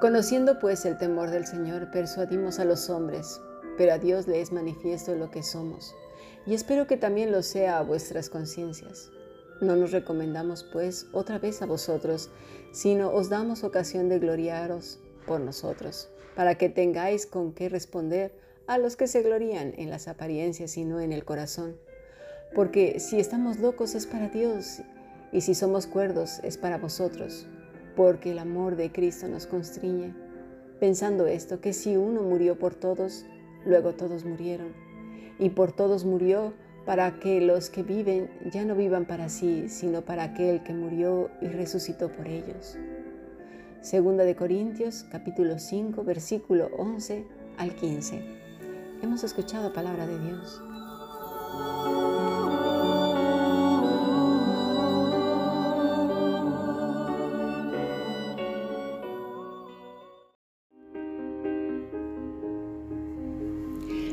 Conociendo pues el temor del Señor, persuadimos a los hombres, pero a Dios le es manifiesto lo que somos, y espero que también lo sea a vuestras conciencias. No nos recomendamos pues otra vez a vosotros, sino os damos ocasión de gloriaros por nosotros, para que tengáis con qué responder a los que se glorían en las apariencias y no en el corazón. Porque si estamos locos es para Dios, y si somos cuerdos es para vosotros porque el amor de Cristo nos constriñe, pensando esto, que si uno murió por todos, luego todos murieron, y por todos murió para que los que viven ya no vivan para sí, sino para aquel que murió y resucitó por ellos. Segunda de Corintios, capítulo 5, versículo 11 al 15. Hemos escuchado palabra de Dios.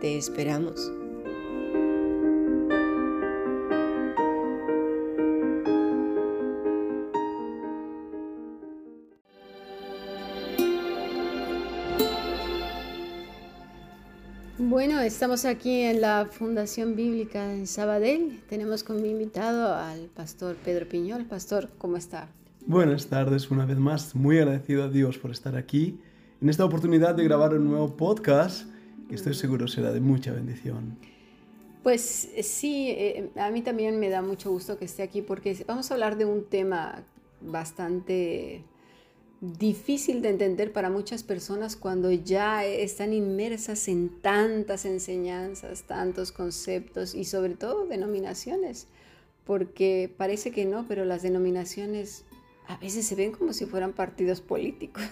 Te esperamos. Bueno, estamos aquí en la Fundación Bíblica en Sabadell. Tenemos como invitado al pastor Pedro Piñol. Pastor, ¿cómo está? Buenas tardes, una vez más. Muy agradecido a Dios por estar aquí en esta oportunidad de grabar un nuevo podcast que estoy seguro será de mucha bendición. Pues eh, sí, eh, a mí también me da mucho gusto que esté aquí porque vamos a hablar de un tema bastante difícil de entender para muchas personas cuando ya están inmersas en tantas enseñanzas, tantos conceptos y sobre todo denominaciones, porque parece que no, pero las denominaciones a veces se ven como si fueran partidos políticos.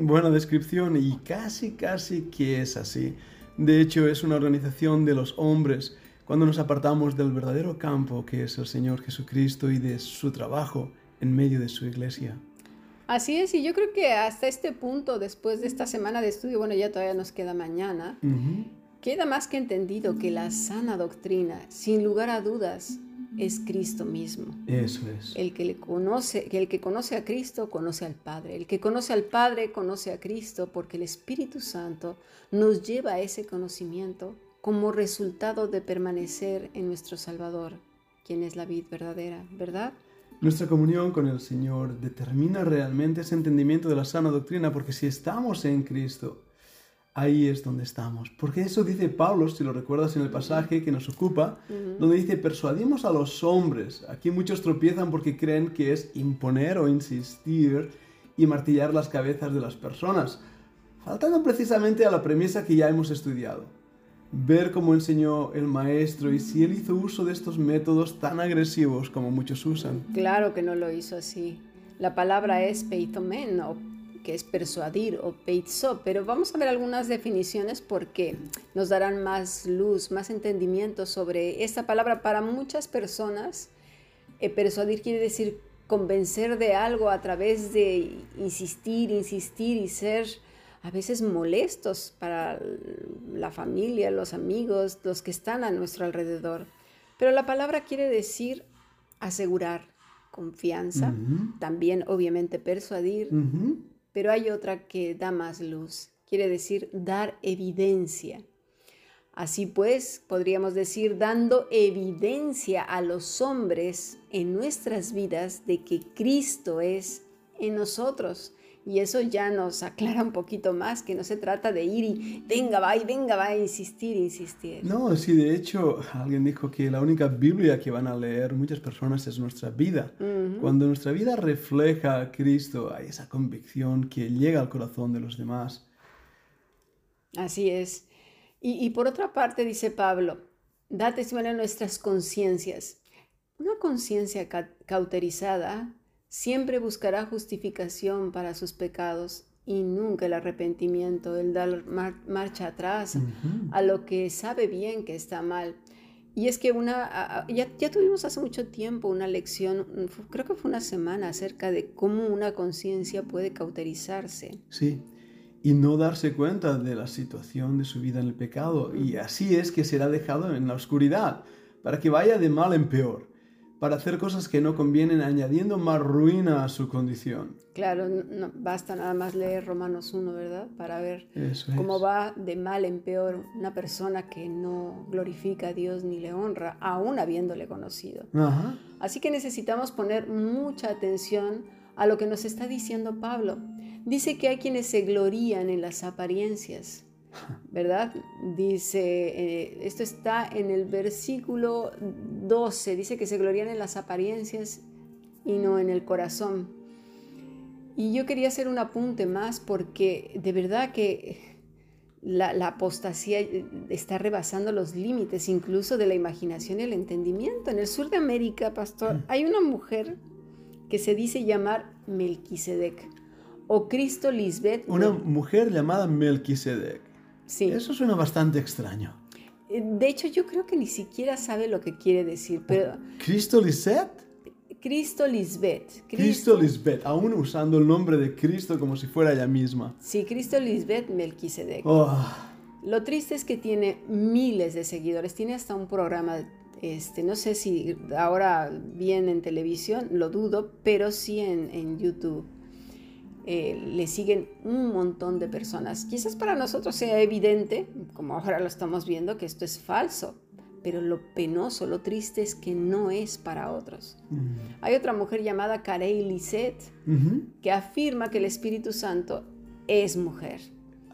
buena descripción y casi, casi que es así. De hecho, es una organización de los hombres cuando nos apartamos del verdadero campo que es el Señor Jesucristo y de su trabajo en medio de su iglesia. Así es, y yo creo que hasta este punto, después de esta semana de estudio, bueno, ya todavía nos queda mañana, queda más que entendido que la sana doctrina, sin lugar a dudas, es Cristo mismo. Eso es. El que le conoce, el que conoce a Cristo conoce al Padre. El que conoce al Padre conoce a Cristo porque el Espíritu Santo nos lleva a ese conocimiento como resultado de permanecer en nuestro Salvador, quien es la vid verdadera, ¿verdad? Nuestra comunión con el Señor determina realmente ese entendimiento de la sana doctrina porque si estamos en Cristo, ahí es donde estamos. Porque eso dice Pablo, si lo recuerdas en el pasaje que nos ocupa, donde dice, persuadimos a los hombres. Aquí muchos tropiezan porque creen que es imponer o insistir y martillar las cabezas de las personas, faltando precisamente a la premisa que ya hemos estudiado. Ver cómo enseñó el maestro y si él hizo uso de estos métodos tan agresivos como muchos usan. Claro que no lo hizo así. La palabra es peitomen o que es persuadir o peizo, pero vamos a ver algunas definiciones porque nos darán más luz, más entendimiento sobre esta palabra. Para muchas personas, eh, persuadir quiere decir convencer de algo a través de insistir, insistir y ser a veces molestos para la familia, los amigos, los que están a nuestro alrededor. Pero la palabra quiere decir asegurar confianza, también obviamente persuadir, pero hay otra que da más luz, quiere decir dar evidencia. Así pues, podríamos decir dando evidencia a los hombres en nuestras vidas de que Cristo es en nosotros. Y eso ya nos aclara un poquito más que no se trata de ir y venga, va y venga, va a insistir, insistir. No, sí, de hecho, alguien dijo que la única Biblia que van a leer muchas personas es nuestra vida. Cuando nuestra vida refleja a Cristo, hay esa convicción que llega al corazón de los demás. Así es. Y, y por otra parte, dice Pablo, da testimonio a nuestras conciencias. Una conciencia cauterizada siempre buscará justificación para sus pecados y nunca el arrepentimiento, el dar marcha atrás a lo que sabe bien que está mal. Y es que una, ya, ya, tuvimos hace mucho tiempo una lección, creo que fue una semana, acerca de cómo una conciencia puede cauterizarse. Sí, y no darse cuenta de la situación de su vida en el pecado. Y así es que será dejado en la oscuridad, para que vaya de mal en peor para hacer cosas que no convienen, añadiendo más ruina a su condición. Claro, no, basta nada más leer Romanos 1, ¿verdad? Para ver cómo va de mal en peor una persona que no glorifica a Dios ni le honra, aún habiéndole conocido. Así que necesitamos poner mucha atención a lo que nos está diciendo Pablo. Dice que hay quienes se glorían en las apariencias. ¿Verdad? Dice, eh, esto está en el versículo 12, dice que se glorían en las apariencias y no en el corazón. Y yo quería hacer un apunte más porque de verdad que la, apostasía está rebasando los límites incluso de la imaginación y el entendimiento. En el sur de América, pastor, mm. hay una mujer que se dice llamar Melquisedec o Cristo Lisbeth. Una mujer llamada Melquisedec. Eso suena bastante extraño. Eh, de hecho, yo creo que ni siquiera sabe lo que quiere decir, pero... ¿Cristo Lisbeth? Cristo Lisbeth. Cristo, Lisbeth, aún usando el nombre de Cristo como si fuera ella misma. Sí, Cristo Lisbeth Melquisedec. Oh. Lo triste es que tiene miles de seguidores, tiene hasta un programa, este, no sé si ahora viene en televisión, lo dudo, pero sí en, en YouTube. Eh, le siguen un montón de personas. Quizás para nosotros sea evidente, como ahora lo estamos viendo, que esto es falso, pero lo penoso, lo triste es que no es para otros. Hay otra mujer llamada Carey Lisette que afirma que el Espíritu Santo es mujer.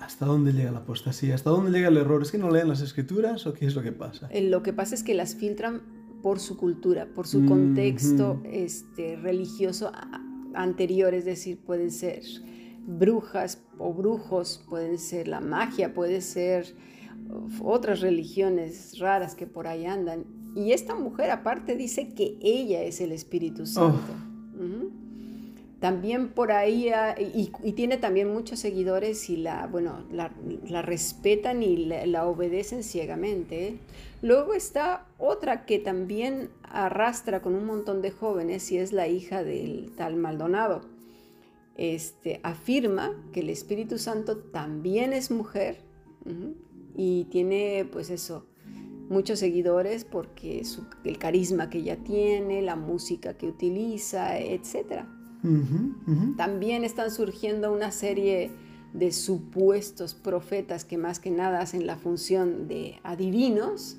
¿Hasta dónde llega la apostasía? ¿Hasta dónde llega el error? ¿Es que no leen las escrituras o qué es lo que pasa? Eh, lo que pasa es que las filtran por su cultura, por su contexto este, religioso anterior, es decir, pueden ser brujas o brujos, pueden ser la magia, puede ser otras religiones raras que por ahí andan. Y esta mujer aparte dice que ella es el Espíritu Santo. También por ahí, y, tiene también muchos seguidores y la, bueno, la, respetan y la, obedecen ciegamente. ¿eh? Luego está otra que también arrastra con un montón de jóvenes y es la hija del tal Maldonado. Este, afirma que el Espíritu Santo también es mujer y tiene pues eso, muchos seguidores porque el carisma que ella tiene, la música que utiliza, También están surgiendo una serie de supuestos profetas que más que nada hacen la función de adivinos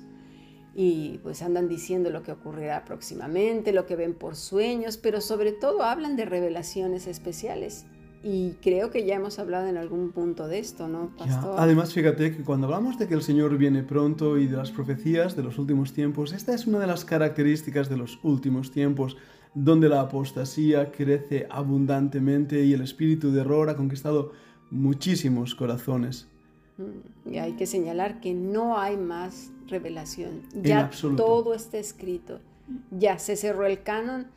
y pues andan diciendo lo que ocurrirá próximamente, lo que ven por sueños, pero sobre todo hablan de revelaciones especiales. Y creo que ya hemos hablado en algún punto de esto, ¿no, Pastor? Además, fíjate que cuando hablamos de que el Señor viene pronto y de las profecías de los últimos tiempos, esta es una de las características de los últimos tiempos, donde la apostasía crece abundantemente y el espíritu de error ha conquistado muchísimos corazones. Y hay que señalar que no hay más revelación. Ya todo está escrito. Ya se cerró el canon.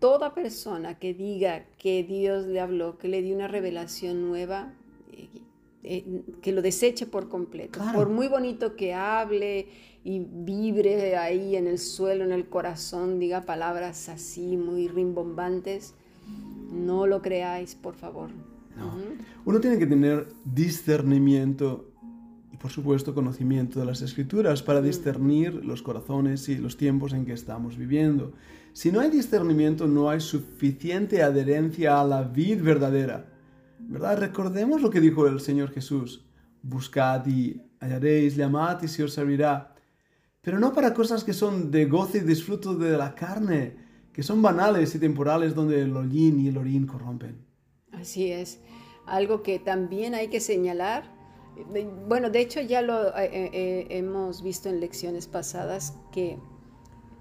Toda persona que diga que Dios le habló, que le dio una revelación nueva, eh, que lo deseche por completo. Por muy bonito que hable y vibre ahí en el suelo, en el corazón, diga palabras así muy rimbombantes, no lo creáis, por favor. Uno tiene que tener discernimiento y por supuesto conocimiento de las escrituras para discernir los corazones y los tiempos en que estamos viviendo. Si no hay discernimiento no hay suficiente adherencia a la vid verdadera. Recordemos lo que dijo el Señor Jesús. Buscad y hallaréis, llamad y se os servirá. Pero no para cosas que son de goce y disfruto de la carne, que son banales y temporales donde el hollín y el orín corrompen. Así es. Algo que también hay que señalar, bueno, de hecho ya lo eh, eh, eh, hemos visto en lecciones pasadas, que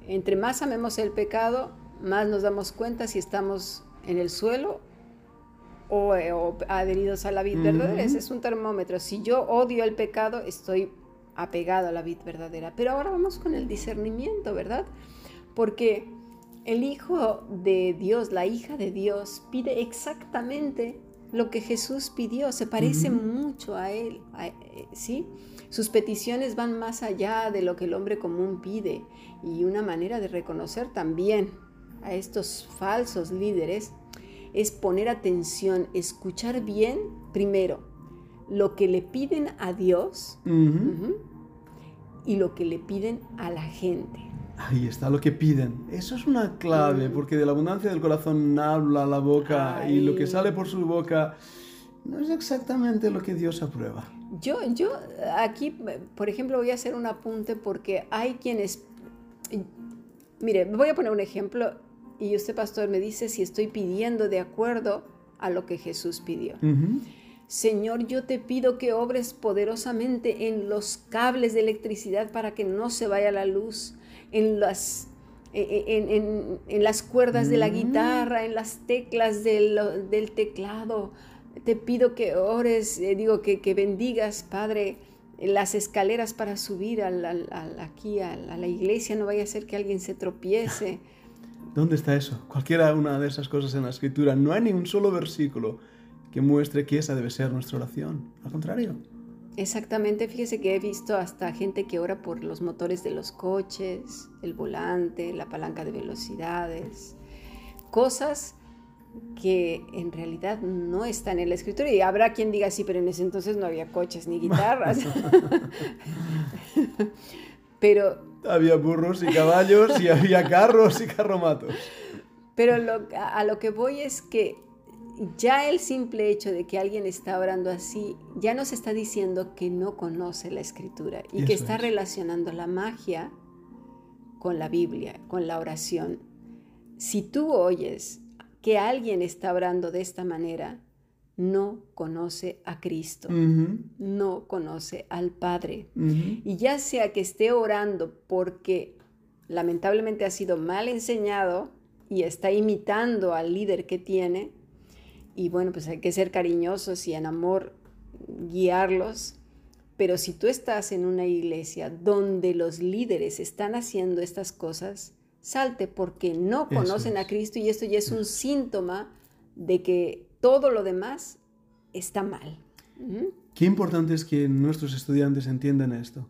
entre más amemos el pecado, más nos damos cuenta si estamos en el suelo o, adheridos a la vida verdadera. Ese es un termómetro. Si yo odio el pecado, estoy apegado a la vida verdadera. Pero ahora vamos con el discernimiento, ¿verdad? Porque el Hijo de Dios, la hija de Dios, pide exactamente lo que Jesús pidió, se parece mucho a él, eh, ¿sí? Sus peticiones van más allá de lo que el hombre común pide y una manera de reconocer también a estos falsos líderes es poner atención, escuchar bien primero lo que le piden a Dios y lo que le piden a la gente. Ahí está lo que piden. Eso es una clave, porque de la abundancia del corazón habla la boca y lo que sale por su boca no es exactamente lo que Dios aprueba. Yo, yo aquí, por ejemplo, voy a hacer un apunte porque hay quienes... Mire, voy a poner un ejemplo y usted, pastor, me dice si estoy pidiendo de acuerdo a lo que Jesús pidió. Señor, yo te pido que obres poderosamente en los cables de electricidad para que no se vaya la luz, en las, e, e, en, las cuerdas de la mm. guitarra, en las teclas del, del teclado. Te pido que ores, eh, digo, que, que, bendigas, Padre, las escaleras para subir aquí a la, iglesia, no vaya a ser que alguien se tropiece. ¿Dónde está eso? Cualquiera una de esas cosas en la escritura. No hay ni un solo versículo que muestre que esa debe ser nuestra oración. Al contrario. Exactamente, fíjese que he visto hasta gente que ora por los motores de los coches, el volante, la palanca de velocidades, cosas que en realidad no están en la escritura. Y habrá quien diga, sí, pero en ese entonces no había coches ni guitarras. pero... Había burros y caballos y había carros y carromatos. Pero a lo que voy es que ya el simple hecho de que alguien está orando así, ya nos está diciendo que no conoce la escritura y que está relacionando la magia con la Biblia, con la oración. Si tú oyes que alguien está orando de esta manera, no conoce a Cristo, no conoce al Padre. Y ya sea que esté orando porque lamentablemente ha sido mal enseñado y está imitando al líder que tiene, y bueno, pues hay que ser cariñosos y en amor guiarlos. Pero si tú estás en una iglesia donde los líderes están haciendo estas cosas, salte porque no conocen a Cristo y esto ya es un síntoma de que todo lo demás está mal. Qué importante es que nuestros estudiantes entiendan esto.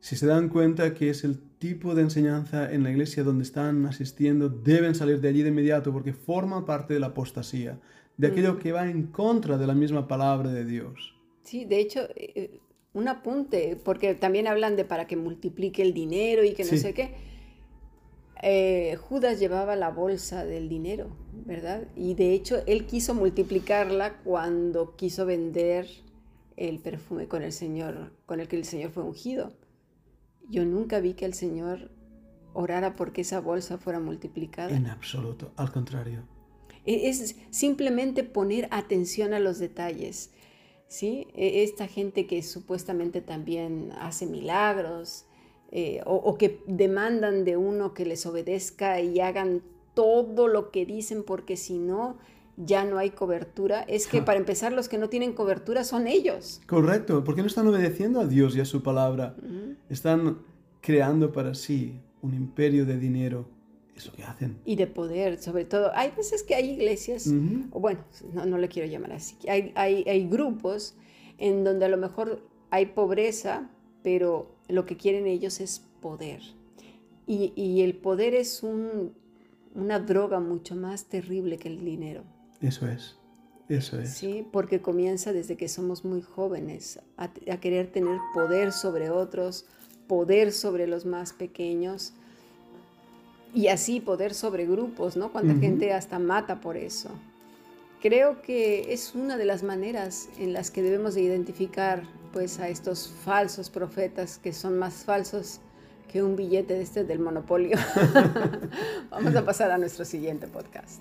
Si se dan cuenta que es el tipo de enseñanza en la iglesia donde están asistiendo, deben salir de allí de inmediato porque forma parte de la apostasía de aquello mm. que va en contra de la misma palabra de Dios. Sí, de hecho, eh, un apunte, porque también hablan de para que multiplique el dinero y que no sé qué. Eh, Judas llevaba la bolsa del dinero, ¿verdad? Y de hecho él quiso multiplicarla cuando quiso vender el perfume con el Señor, con el que el Señor fue ungido. Yo nunca vi que el Señor orara porque esa bolsa fuera multiplicada. En absoluto, al contrario. E-, es simplemente poner atención a los detalles. ¿sí? E-, esta gente que supuestamente también hace milagros eh, o, que demandan de uno que les obedezca y hagan todo lo que dicen porque si no ya no hay cobertura, es que para empezar los que no tienen cobertura son ellos. Correcto, porque no están obedeciendo a Dios y a su palabra. Están creando para sí un imperio de dinero eso que hacen. Y de poder, sobre todo. Hay veces que hay iglesias, o bueno, no, no le quiero llamar así, hay, hay, hay, grupos en donde a lo mejor hay pobreza, pero lo que quieren ellos es poder. Y, y el poder es un, una droga mucho más terrible que el dinero. Eso es. Eso es. Sí, porque comienza desde que somos muy jóvenes a, a querer tener poder sobre otros, poder sobre los más pequeños y así poder sobre grupos, ¿no? Cuánta gente hasta mata por eso. Creo que es una de las maneras en las que debemos de identificar pues a estos falsos profetas que son más falsos que un billete de este del monopolio. Vamos a pasar a nuestro siguiente podcast.